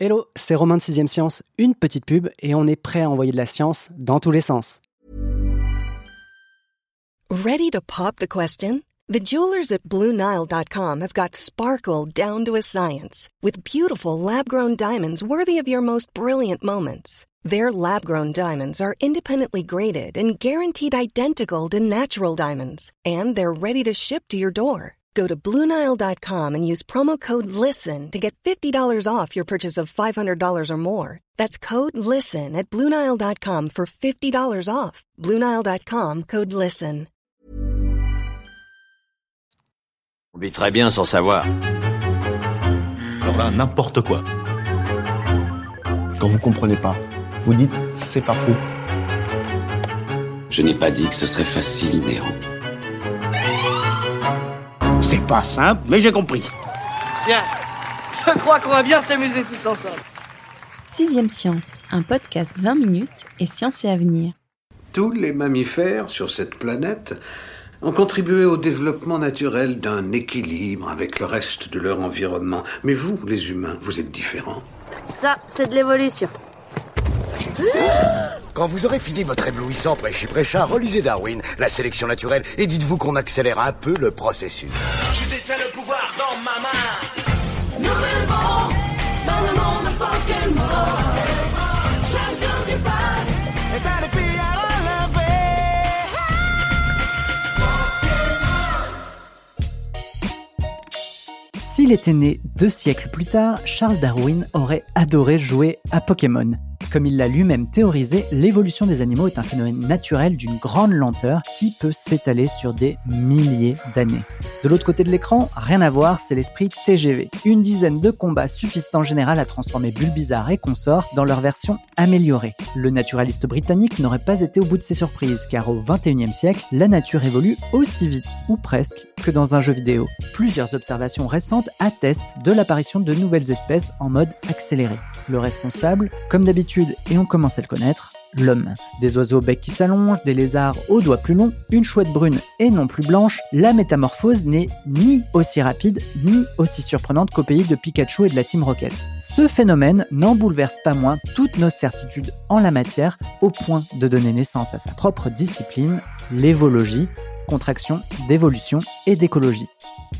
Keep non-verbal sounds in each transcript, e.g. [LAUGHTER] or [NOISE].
Hello, c'est Romain de 6ème Science, une petite pub et on est prêt à envoyer de la science dans tous les sens. Ready to pop the question? The jewelers at BlueNile.com have got sparkle down to a science with beautiful lab-grown diamonds worthy of your most brilliant moments. Their lab-grown diamonds are independently graded and guaranteed identical to natural diamonds, and they're ready to ship to your door. Go to Bluenile.com and use promo code LISTEN to get $50 off your purchase of $500 or more. That's code LISTEN at Bluenile.com for $50 off. Bluenile.com code LISTEN. On vit très bien sans savoir. Alors là, n'importe quoi. Quand vous comprenez pas, vous dites c'est pas faux. Je n'ai pas dit que ce serait facile, Néo. C'est pas simple, mais j'ai compris. Bien, je crois qu'on va bien s'amuser tous ensemble. Sixième Science, un podcast 20 minutes et science et avenir. Tous les mammifères sur cette planète ont contribué au développement naturel d'un équilibre avec le reste de leur environnement. Mais vous, les humains, vous êtes différents. Ça, c'est de l'évolution. Quand vous aurez fini votre éblouissant prêchi-prêcha, relisez Darwin, la sélection naturelle, et dites-vous qu'on accélère un peu le processus. J'ai détient le pouvoir dans ma main. Nous vivons dans le monde Pokémon. Chaque jour qui passe est un défi à relever. S'il était né deux siècles plus tard, Charles Darwin aurait adoré jouer à Pokémon. Comme il l'a lui-même théorisé, l'évolution des animaux est un phénomène naturel d'une grande lenteur qui peut s'étaler sur des milliers d'années. De l'autre côté de l'écran, rien à voir, c'est l'esprit TGV. Une dizaine de combats suffisent en général à transformer Bulbizarre et consorts dans leur version améliorée. Le naturaliste britannique n'aurait pas été au bout de ses surprises, car au XXIe siècle, la nature évolue aussi vite, ou presque, que dans un jeu vidéo. Plusieurs observations récentes attestent de l'apparition de nouvelles espèces en mode accéléré. Le responsable, comme d'habitude, et on commence à le connaître, l'homme. Des oiseaux au bec qui s'allongent, des lézards aux doigts plus longs, une chouette brune et non plus blanche, la métamorphose n'est ni aussi rapide ni aussi surprenante qu'au pays de Pikachu et de la Team Rocket. Ce phénomène n'en bouleverse pas moins toutes nos certitudes en la matière, au point de donner naissance à sa propre discipline, l'évologie, contraction d'évolution et d'écologie.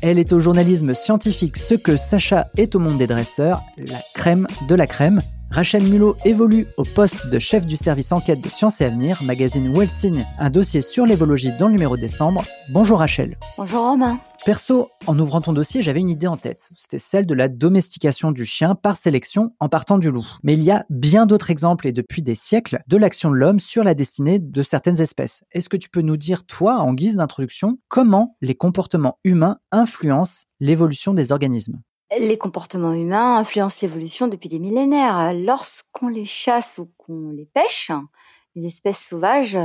Elle est au journalisme scientifique ce que Sacha est au monde des dresseurs, la crème de la crème. Rachel Mulot évolue au poste de chef du service enquête de Sciences et Avenir, magazine signe un dossier sur l'évologie dans le numéro de décembre. Bonjour Rachel. Bonjour Romain. Perso, en ouvrant ton dossier, j'avais une idée en tête. C'était celle de la domestication du chien par sélection en partant du loup. Mais il y a bien d'autres exemples et depuis des siècles de l'action de l'homme sur la destinée de certaines espèces. Est-ce que tu peux nous dire, toi, en guise d'introduction, comment les comportements humains influencent l'évolution des organismes? Les comportements humains influencent l'évolution depuis des millénaires. Lorsqu'on les chasse ou qu'on les pêche, les espèces sauvages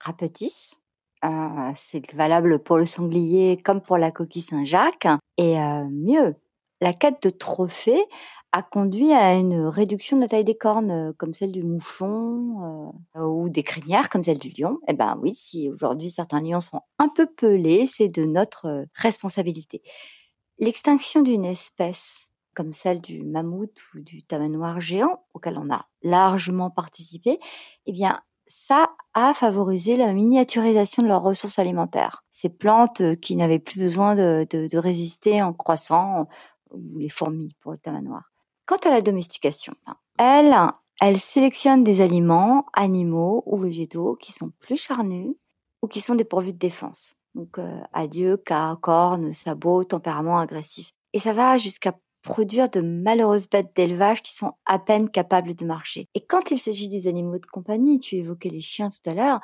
rapetissent. Euh, c'est valable pour le sanglier comme pour la coquille Saint-Jacques. Et euh, mieux, la quête de trophées a conduit à une réduction de la taille des cornes, euh, comme celle du mouchon, euh, ou des crinières, comme celle du lion. Eh ben oui, si aujourd'hui certains lions sont un peu pelés, c'est de notre responsabilité. L'extinction d'une espèce comme celle du mammouth ou du tamanoir géant, auquel on a largement participé, eh bien, ça a favorisé la miniaturisation de leurs ressources alimentaires. Ces plantes euh, qui n'avaient plus besoin de, résister en croissant, ou les fourmis pour le tamanoir. Quant à la domestication, elle, elle sélectionne des aliments, animaux ou végétaux qui sont plus charnus ou qui sont dépourvus de défense. Donc, euh, adieu, cas, cornes, sabots, tempérament agressif. Et ça va jusqu'à produire de malheureuses bêtes d'élevage qui sont à peine capables de marcher. Et quand il s'agit des animaux de compagnie, tu évoquais les chiens tout à l'heure,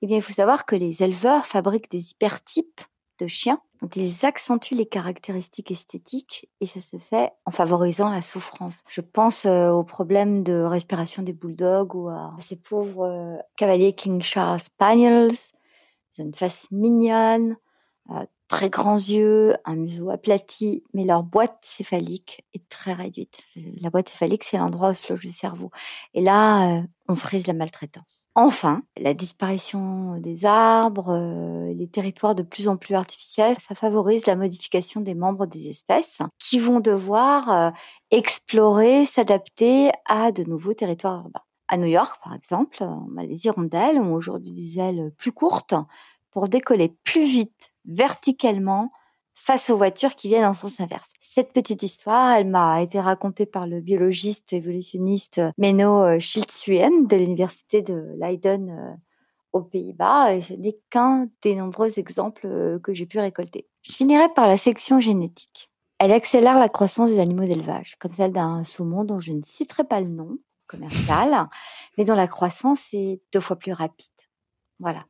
eh bien, il faut savoir que les éleveurs fabriquent des hypertypes de chiens dont ils accentuent les caractéristiques esthétiques et ça se fait en favorisant la souffrance. Je pense euh, au problème de respiration des bulldogs ou à ces pauvres euh, cavaliers King Charles Spaniels une face mignonne, euh, très grands yeux, un museau aplati, mais leur boîte céphalique est très réduite. La boîte céphalique, c'est l'endroit où se loge le cerveau. Et là, euh, on frise la maltraitance. Enfin, la disparition des arbres, euh, les territoires de plus en plus artificiels, ça favorise la modification des membres des espèces qui vont devoir explorer, s'adapter à de nouveaux territoires urbains. À New York, par exemple, on a les hirondelles ont aujourd'hui des ailes plus courtes pour décoller plus vite verticalement face aux voitures qui viennent en sens inverse. Cette petite histoire, elle m'a été racontée par le biologiste évolutionniste Menno Schiltzuyen de l'université de Leiden euh, aux Pays-Bas et ce n'est qu'un des nombreux exemples euh, que j'ai pu récolter. Je finirai par la sélection génétique. Elle accélère la croissance des animaux d'élevage, comme celle d'un saumon dont je ne citerai pas le nom commercial, mais dont la croissance est deux fois plus rapide. Voilà.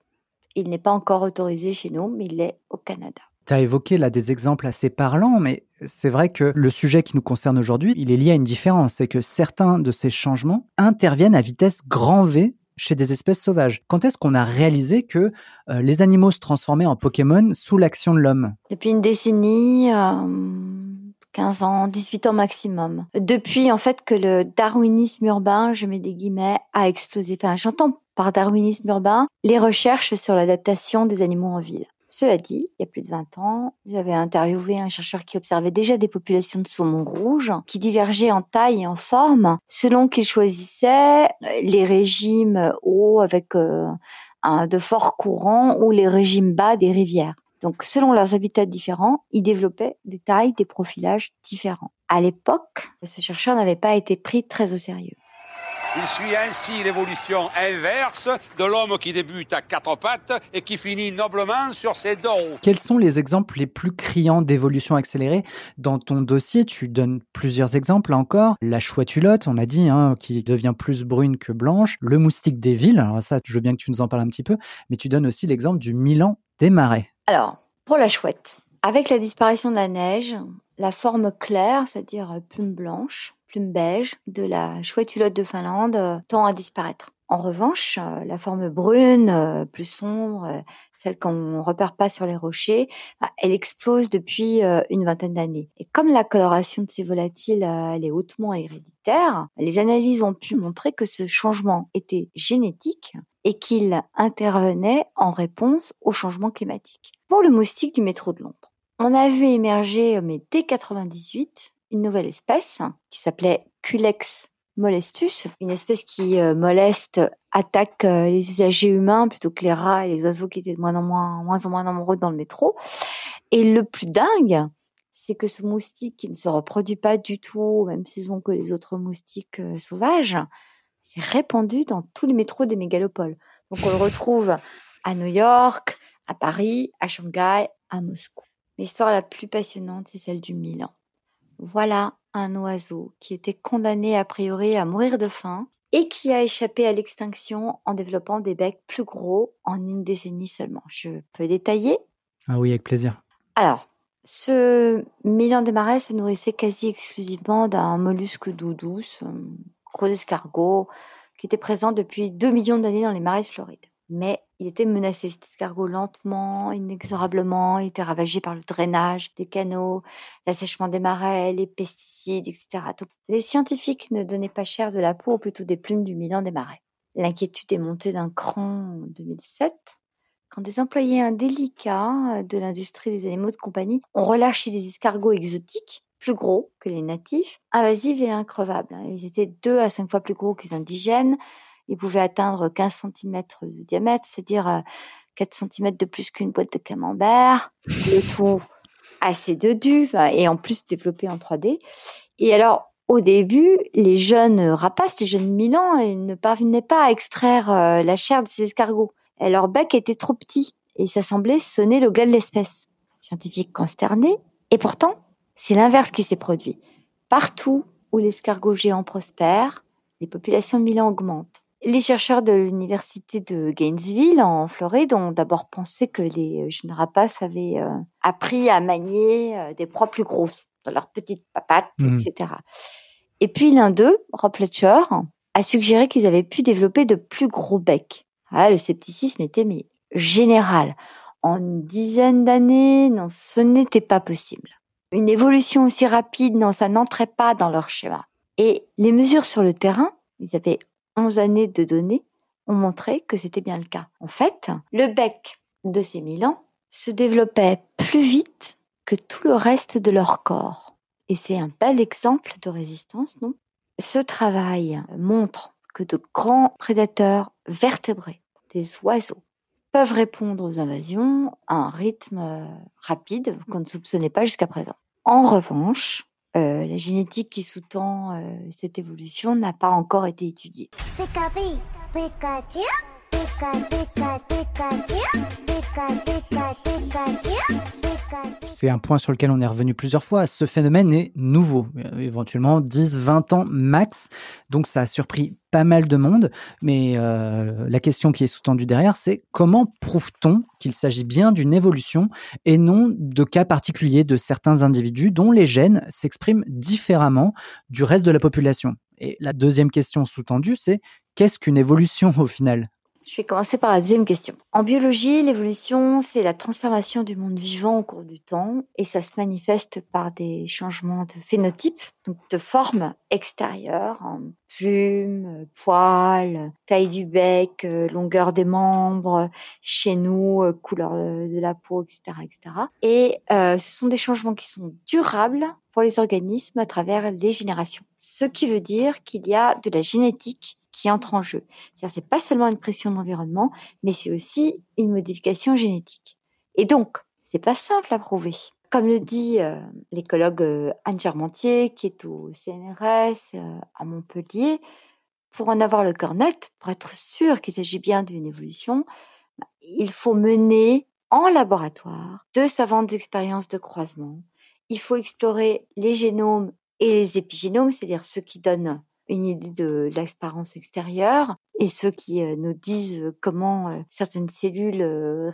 Il n'est pas encore autorisé chez nous, mais il est au Canada. Tu as évoqué là des exemples assez parlants, mais c'est vrai que le sujet qui nous concerne aujourd'hui, il est lié à une différence. C'est que certains de ces changements interviennent à vitesse grand V chez des espèces sauvages. Quand est-ce qu'on a réalisé que euh, les animaux se transformaient en Pokémon sous l'action de l'homme? Depuis une décennie, euh, 15 ans, 18 ans maximum. Depuis en fait que le darwinisme urbain, je mets des guillemets, a explosé. Enfin, j'entends par darwinisme urbain les recherches sur l'adaptation des animaux en ville. Cela dit, il y a plus de 20 ans, j'avais interviewé un chercheur qui observait déjà des populations de saumons rouges qui divergeaient en taille et en forme selon qu'il choisissait les régimes hauts avec euh, de forts courants ou les régimes bas des rivières. Donc, selon leurs habitats différents, ils développaient des tailles, des profilages différents. À l'époque, ce chercheur n'avait pas été pris très au sérieux. Il suit ainsi l'évolution inverse de l'homme qui débute à quatre pattes et qui finit noblement sur ses dos. Quels sont les exemples les plus criants d'évolution accélérée Dans ton dossier, tu donnes plusieurs exemples là encore. La chouette-hulotte, on a dit, hein, qui devient plus brune que blanche. Le moustique des villes, alors ça, je veux bien que tu nous en parles un petit peu. Mais tu donnes aussi l'exemple du Milan des marais. Alors, pour la chouette, avec la disparition de la neige, la forme claire, c'est-à-dire plume blanche, plume beige de la chouette-hulotte de Finlande euh, tend à disparaître. En revanche, euh, la forme brune, euh, plus sombre, celle qu'on repère pas sur les rochers, bah, elle explose depuis une vingtaine d'années. Et comme la coloration de ces volatiles elle est hautement héréditaire, les analyses ont pu montrer que ce changement était génétique et qu'il intervenait en réponse au changement climatique. Pour le moustique du métro de Londres, on a vu émerger, mais dès 98, une nouvelle espèce qui s'appelait Culex molestus, une espèce qui euh, moleste, attaque euh, les usagers humains plutôt que les rats et les oiseaux qui étaient de moins en moins, moins en moins nombreux dans le métro. Et le plus dingue, c'est que ce moustique qui ne se reproduit pas du tout, même saison que les autres moustiques euh, sauvages, s'est répandu dans tous les métros des mégalopoles. Donc on le retrouve à New York, à Paris, à Shanghai, à Moscou. L'histoire la plus passionnante, c'est celle du Milan. Voilà un oiseau qui était condamné a priori à mourir de faim et qui a échappé à l'extinction en développant des becs plus gros en une décennie seulement. Je peux détailler? Ah oui, avec plaisir. Alors, ce Milan des marais se nourrissait quasi exclusivement d'un mollusque d'eau douce, gros escargot, qui était présent depuis 2 millions d'années dans les marais de Floride. Mais il était menacé, cet escargot, lentement, inexorablement. Il était ravagé par le drainage des canaux, l'assèchement des marais, les pesticides, etc. les scientifiques ne donnaient pas cher de la peau, ou plutôt des plumes du Milan des marais. L'inquiétude est montée d'un cran en 2007, quand des employés indélicats de l'industrie des animaux de compagnie ont relâché des escargots exotiques plus gros que les natifs, invasifs et increvables. Ils étaient deux à cinq fois plus gros que les indigènes, il pouvait atteindre 15 cm de diamètre, c'est-à-dire 4 euh, cm de plus qu'une boîte de camembert, [LAUGHS] le tout assez de du, et en plus développé en 3D. Et alors, au début, les jeunes rapaces, les jeunes Milan, ne parvenaient pas à extraire euh, la chair de ces escargots. Et leur bec était trop petit et ça semblait sonner le glas de l'espèce. Scientifiques consternés. Et pourtant, c'est l'inverse qui s'est produit. Partout où l'escargot géant prospère, les populations de Milan augmentent. Les chercheurs de l'université de Gainesville, en Floride, ont d'abord pensé que les euh, jeunes rapaces avaient euh, appris à manier euh, des proies plus grosses dans leurs petites papates, mmh. etc. Et puis l'un d'eux, Rob Fletcher, a suggéré qu'ils avaient pu développer de plus gros becs. Ah, le scepticisme était mais général. En une dizaine d'années, non, ce n'était pas possible. Une évolution aussi rapide, non, ça n'entrait pas dans leur schéma. Et les mesures sur le terrain, ils avaient 11 années de données, ont montré que c'était bien le cas. En fait, le bec de ces milans se développait plus vite que tout le reste de leur corps. Et c'est un bel exemple de résistance, non? Ce travail montre que de grands prédateurs vertébrés, des oiseaux, peuvent répondre aux invasions à un rythme euh, rapide qu'on ne soupçonnait pas jusqu'à présent. En revanche, euh, la génétique qui sous-tend euh, cette évolution n'a pas encore été étudiée. C'est un point sur lequel on est revenu plusieurs fois. Ce phénomène est nouveau, éventuellement 10-20 ans max. Donc ça a surpris pas mal de monde. Mais euh, la question qui est sous-tendue derrière, c'est comment prouve-t-on qu'il s'agit bien d'une évolution et non de cas particuliers de certains individus dont les gènes s'expriment différemment du reste de la population? Et la deuxième question sous-tendue, c'est qu'est-ce qu'une évolution au final? Je vais commencer par la deuxième question. En biologie, l'évolution, c'est la transformation du monde vivant au cours du temps et ça se manifeste par des changements de phénotype, donc de forme extérieure, en plumes, poils, taille du bec, euh, longueur des membres, chez nous, euh, couleur de la peau, etc. etc. Et euh, ce sont des changements qui sont durables pour les organismes à travers les générations. Ce qui veut dire qu'il y a de la génétique qui entre en jeu. C'est-à-dire, c'est pas seulement une pression de l'environnement, mais c'est aussi une modification génétique. Et donc, c'est pas simple à prouver. Comme le dit euh, l'écologue euh, Anne Germantier, qui est au CNRS euh, à Montpellier, pour en avoir le cœur net, pour être sûr qu'il s'agit bien d'une évolution, il faut mener en laboratoire de savantes expériences de croisement. Il faut explorer les génomes et les épigénomes, c'est-à-dire ceux qui donnent une idée de l'expérience extérieure et ceux qui euh, nous disent euh, comment euh, certaines cellules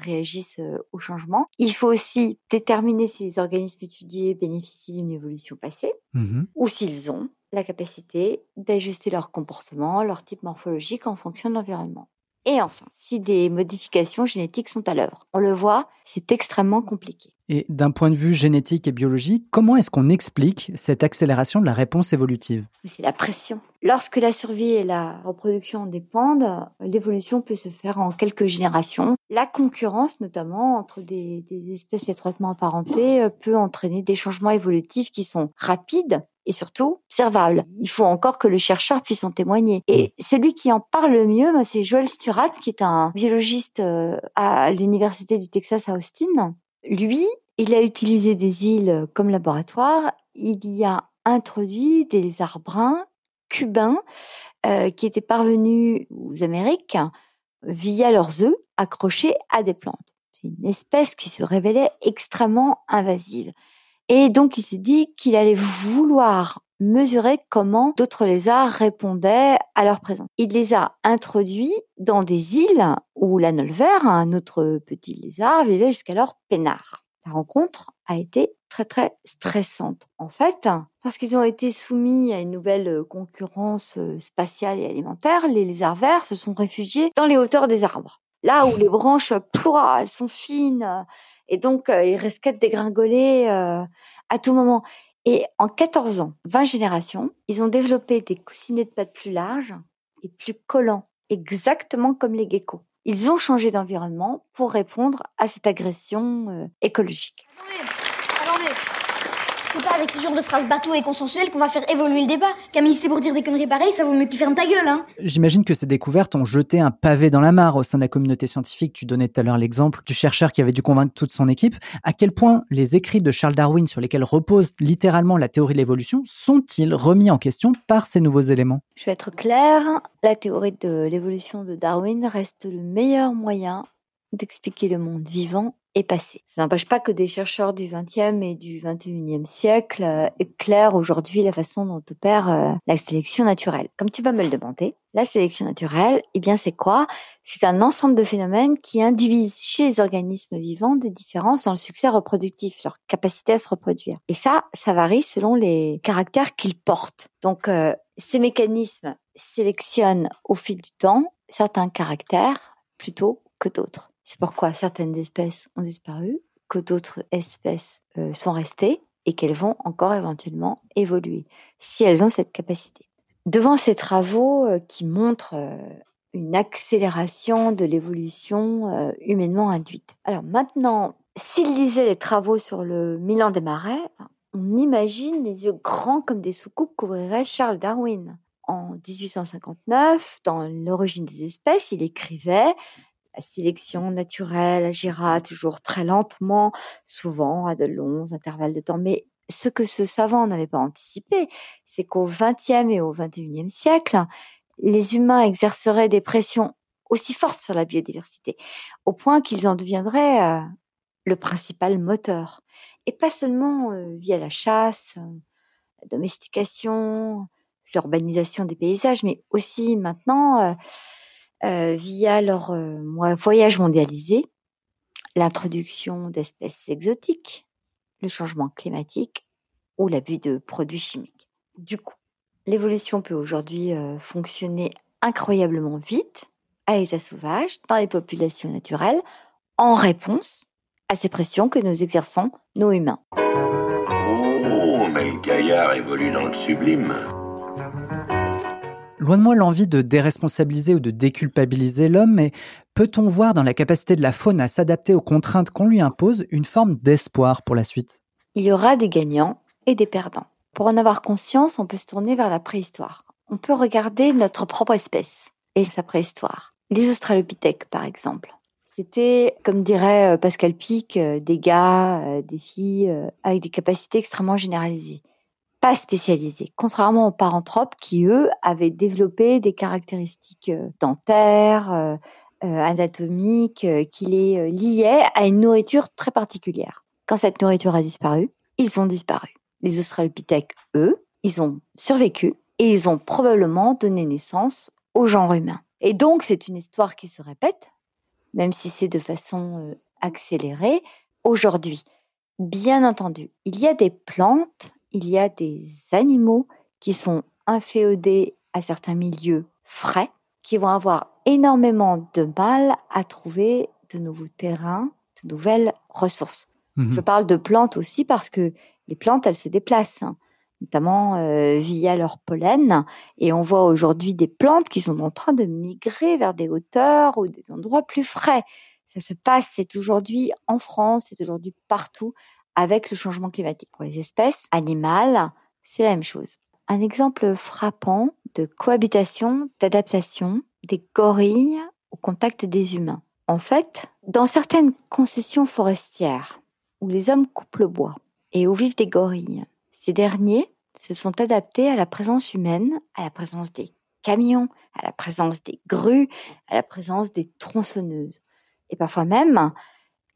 réagissent au changement. Il faut aussi déterminer si les organismes étudiés bénéficient d'une évolution passée mmh ou s'ils ont la capacité d'ajuster leur comportement, leur type morphologique en fonction de l'environnement. Et enfin, si des modifications génétiques sont à l'œuvre. On le voit, c'est extrêmement compliqué. Et d'un point de vue génétique et biologique, comment est-ce qu'on explique cette accélération de la réponse évolutive? C'est la pression. Lorsque la survie et la reproduction en dépendent, l'évolution peut se faire en quelques générations. La concurrence, notamment entre des, des espèces étroitement apparentées, peut entraîner des changements évolutifs qui sont rapides et surtout observable. Il faut encore que le chercheur puisse en témoigner. Et celui qui en parle le mieux, bah, c'est Joel Sturat, qui est un biologiste euh, à l'université du Texas à Austin. Lui, il a utilisé des îles comme laboratoire. Il y a introduit des lézards bruns cubains euh, qui étaient parvenus aux Amériques via leurs œufs accrochés à des plantes. C'est une espèce qui se révélait extrêmement invasive. Et donc, il s'est dit qu'il allait vouloir mesurer comment d'autres lézards répondaient à leur présence. Il les a introduits dans des îles où l'anole vert, un autre petit lézard, vivait jusqu'alors peinard. La rencontre a été très très stressante. En fait, parce qu'ils ont été soumis à une nouvelle concurrence spatiale et alimentaire, les lézards verts se sont réfugiés dans les hauteurs des arbres. Là où les branches, pouah, elles sont fines, et donc, euh, ils risquaient de dégringoler euh, à tout moment. Et en 14 ans, 20 générations, ils ont développé des coussinets de pattes plus larges et plus collants, exactement comme les geckos. Ils ont changé d'environnement pour répondre à cette agression euh, écologique. C'est pas avec ce genre de phrases bateau et consensuelles qu'on va faire évoluer le débat. Camille, c'est pour dire des conneries pareilles, ça vaut mieux que tu fermes ta gueule, hein. J'imagine que ces découvertes ont jeté un pavé dans la mare au sein de la communauté scientifique. Tu donnais tout à l'heure l'exemple du chercheur qui avait dû convaincre toute son équipe. À quel point les écrits de Charles Darwin sur lesquels repose littéralement la théorie de l'évolution sont-ils remis en question par ces nouveaux éléments? Je vais être claire, la théorie de l'évolution de Darwin reste le meilleur moyen d'expliquer le monde vivant est passé. Ça n'empêche pas que des chercheurs du XXe et du XXIe siècle euh, éclairent aujourd'hui la façon dont opère euh, la sélection naturelle. Comme tu vas me le demander, la sélection naturelle, eh bien c'est quoi? C'est un ensemble de phénomènes qui induisent chez les organismes vivants des différences dans le succès reproductif, leur capacité à se reproduire. Et ça, ça varie selon les caractères qu'ils portent. Donc euh, ces mécanismes sélectionnent au fil du temps certains caractères plutôt que d'autres. C'est pourquoi certaines espèces ont disparu, que d'autres espèces euh, sont restées et qu'elles vont encore éventuellement évoluer, si elles ont cette capacité. Devant ces travaux euh, qui montrent euh, une accélération de l'évolution humainement induite. Alors maintenant, s'il lisait les travaux sur le Milan des marais, on imagine les yeux grands comme des soucoupes qu'ouvrirait Charles Darwin. En 1859, dans L'origine des espèces, il écrivait la sélection naturelle agira toujours très lentement, souvent à de longs intervalles de temps. Mais ce que ce savant n'avait pas anticipé, c'est qu'au XXe et au XXIe siècle, les humains exerceraient des pressions aussi fortes sur la biodiversité, au point qu'ils en deviendraient euh, le principal moteur. Et pas seulement euh, via la chasse, euh, la domestication, l'urbanisation des paysages, mais aussi maintenant via leur voyage mondialisé, l'introduction d'espèces exotiques, le changement climatique ou l'abus de produits chimiques. Du coup, l'évolution peut aujourd'hui euh, fonctionner incroyablement vite à l'état sauvage dans les populations naturelles en réponse à ces pressions que nous exerçons, nous humains. Oh, mais le gaillard évolue dans le sublime. Loin de moi l'envie de déresponsabiliser ou de déculpabiliser l'homme, mais peut-on voir dans la capacité de la faune à s'adapter aux contraintes qu'on lui impose une forme d'espoir pour la suite? Il y aura des gagnants et des perdants. Pour en avoir conscience, on peut se tourner vers la préhistoire. On peut regarder notre propre espèce et sa préhistoire. Les Australopithèques, par exemple. C'était, comme dirait euh, Pascal Pic, euh, des gars, euh, des filles avec des capacités extrêmement généralisées pas spécialisés, contrairement aux paranthropes qui, eux, avaient développé des caractéristiques euh, dentaires, euh, euh, anatomiques, qui les liaient à une nourriture très particulière. Quand cette nourriture a disparu, ils ont disparu. Les Australopithèques, eux, ils ont survécu et ils ont probablement donné naissance au genre humain. Et donc, c'est une histoire qui se répète, même si c'est de façon accélérée, aujourd'hui. Bien entendu, il y a des plantes il y a des animaux qui sont inféodés à certains milieux frais, qui vont avoir énormément de mal à trouver de nouveaux terrains, de nouvelles ressources. Mhm. Je parle de plantes aussi parce que les plantes, elles se déplacent, hein, notamment euh, via leur pollen. Et on voit aujourd'hui des plantes qui sont en train de migrer vers des hauteurs ou des endroits plus frais. Ça se passe, c'est aujourd'hui en France, c'est aujourd'hui partout avec le changement climatique. Pour les espèces animales, c'est la même chose. Un exemple frappant de cohabitation, d'adaptation des gorilles au contact des humains. En fait, dans certaines concessions forestières où les hommes coupent le bois et où vivent des gorilles, ces derniers se sont adaptés à la présence humaine, à la présence des camions, à la présence des grues, à la présence des tronçonneuses. Et parfois même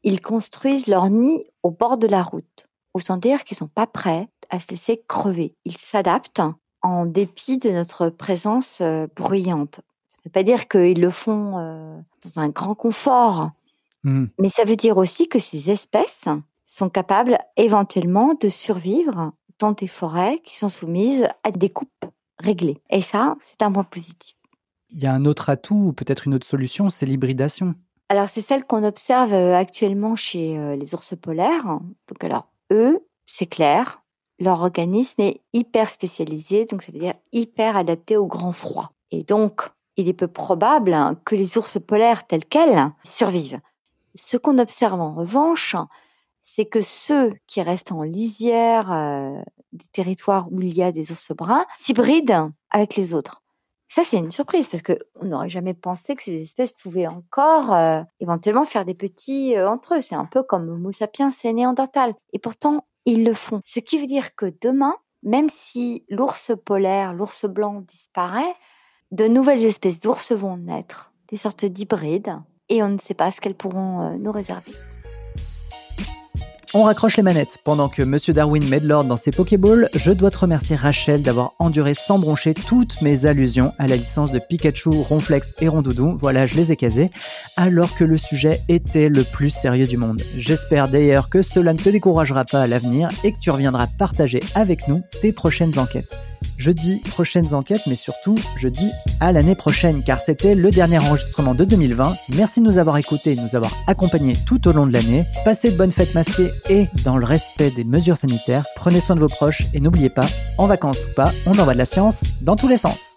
ils construisent leur nid au bord de la route. Autant dire qu'ils ne sont pas prêts à se laisser crever. Ils s'adaptent en dépit de notre présence euh, bruyante. Ça ne veut pas dire qu'ils le font euh, dans un grand confort, mmh. mais ça veut dire aussi que ces espèces sont capables éventuellement de survivre dans des forêts qui sont soumises à des coupes réglées. Et ça, c'est un point positif. Il y a un autre atout, ou peut-être une autre solution, c'est l'hybridation. Alors, c'est celle qu'on observe euh, actuellement chez euh, les ours polaires. Donc, alors, eux, c'est clair, leur organisme est hyper spécialisé, donc ça veut dire hyper adapté au grand froid. Et donc, il est peu probable que les ours polaires tels quels survivent. Ce qu'on observe en revanche, c'est que ceux qui restent en lisière euh, des territoires où il y a des ours bruns s'hybrident avec les autres. Ça, c'est une surprise parce qu'on n'aurait jamais pensé que ces espèces pouvaient encore euh, éventuellement faire des petits euh, entre eux. C'est un peu comme Homo sapiens et Néandertal. Et pourtant, ils le font. Ce qui veut dire que demain, même si l'ours polaire, l'ours blanc disparaît, de nouvelles espèces d'ours vont naître, des sortes d'hybrides, et on ne sait pas ce qu'elles pourront euh, nous réserver. On raccroche les manettes. Pendant que Monsieur Darwin met de l'ordre dans ses Pokéballs, je dois te remercier Rachel d'avoir enduré sans broncher toutes mes allusions à la licence de Pikachu, Ronflex et Rondoudou. Voilà, je les ai casées. Alors que le sujet était le plus sérieux du monde. J'espère d'ailleurs que cela ne te découragera pas à l'avenir et que tu reviendras partager avec nous tes prochaines enquêtes. Je dis prochaines enquêtes, mais surtout, je dis à l'année prochaine, car c'était le dernier enregistrement de 2020. Merci de nous avoir écoutés, de nous avoir accompagnés tout au long de l'année. Passez de bonnes fêtes masquées et dans le respect des mesures sanitaires. Prenez soin de vos proches et n'oubliez pas, en vacances ou pas, on envoie de la science dans tous les sens.